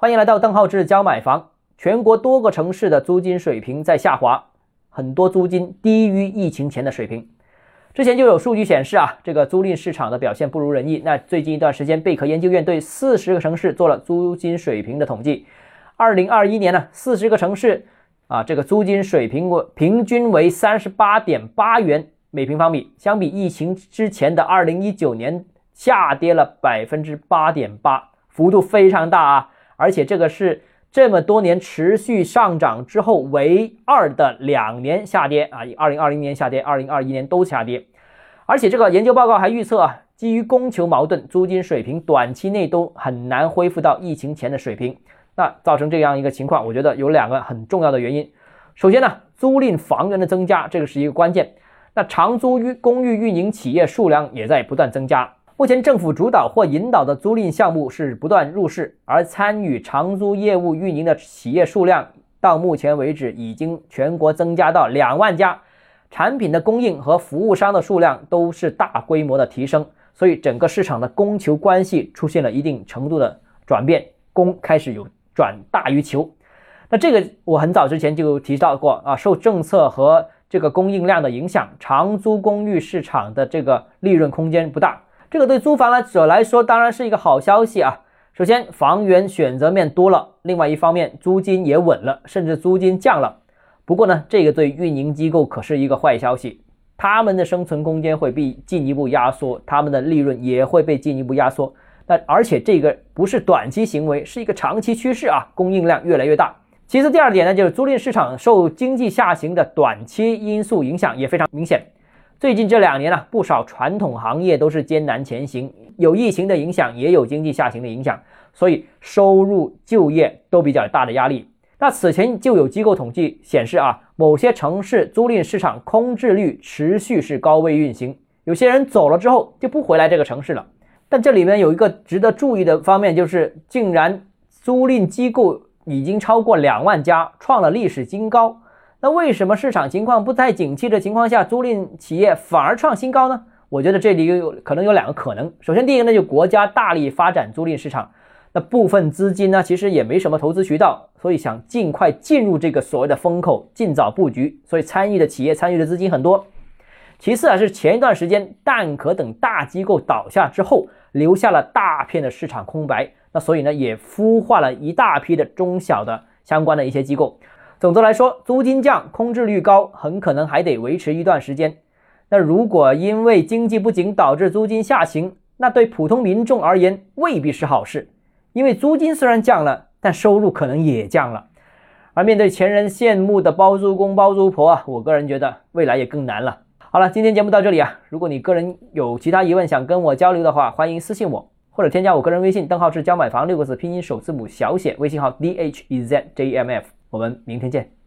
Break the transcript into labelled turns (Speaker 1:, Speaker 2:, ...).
Speaker 1: 欢迎来到邓浩志教买房。全国多个城市的租金水平在下滑，很多租金低于疫情前的水平。之前就有数据显示啊，这个租赁市场的表现不如人意。那最近一段时间，贝壳研究院对四十个城市做了租金水平的统计。二零二一年呢，四十个城市啊，这个租金水平为平均为三十八点八元每平方米，相比疫情之前的二零一九年下跌了百分之八点八，幅度非常大啊！而且这个是这么多年持续上涨之后唯二的两年下跌啊，二零二零年下跌，二零二一年都下跌。而且这个研究报告还预测啊，基于供求矛盾，租金水平短期内都很难恢复到疫情前的水平。那造成这样一个情况，我觉得有两个很重要的原因。首先呢，租赁房源的增加，这个是一个关键。那长租寓公寓运营企业数量也在不断增加。目前政府主导或引导的租赁项目是不断入市，而参与长租业务运营的企业数量到目前为止已经全国增加到两万家，产品的供应和服务商的数量都是大规模的提升，所以整个市场的供求关系出现了一定程度的转变，供开始有。转大于求，那这个我很早之前就提到过啊，受政策和这个供应量的影响，长租公寓市场的这个利润空间不大。这个对租房者来说当然是一个好消息啊。首先，房源选择面多了；另外一方面，租金也稳了，甚至租金降了。不过呢，这个对运营机构可是一个坏消息，他们的生存空间会被进一步压缩，他们的利润也会被进一步压缩。那而且这个不是短期行为，是一个长期趋势啊，供应量越来越大。其次，第二点呢，就是租赁市场受经济下行的短期因素影响也非常明显。最近这两年呢，不少传统行业都是艰难前行，有疫情的影响，也有经济下行的影响，所以收入、就业都比较大的压力。那此前就有机构统计显示啊，某些城市租赁市场空置率持续是高位运行，有些人走了之后就不回来这个城市了。但这里面有一个值得注意的方面，就是竟然租赁机构已经超过两万家，创了历史新高。那为什么市场情况不太景气的情况下，租赁企业反而创新高呢？我觉得这里有可能有两个可能。首先，第一个呢，就国家大力发展租赁市场，那部分资金呢，其实也没什么投资渠道，所以想尽快进入这个所谓的风口，尽早布局，所以参与的企业、参与的资金很多。其次啊，是前一段时间蛋壳等大机构倒下之后。留下了大片的市场空白，那所以呢，也孵化了一大批的中小的相关的一些机构。总的来说，租金降，空置率高，很可能还得维持一段时间。那如果因为经济不景导致租金下行，那对普通民众而言未必是好事，因为租金虽然降了，但收入可能也降了。而面对前人羡慕的包租公包租婆啊，我个人觉得未来也更难了。好了，今天节目到这里啊。如果你个人有其他疑问想跟我交流的话，欢迎私信我，或者添加我个人微信，邓浩志教买房六个字拼音首字母小写，微信号 d h e z j m f。我们明天见。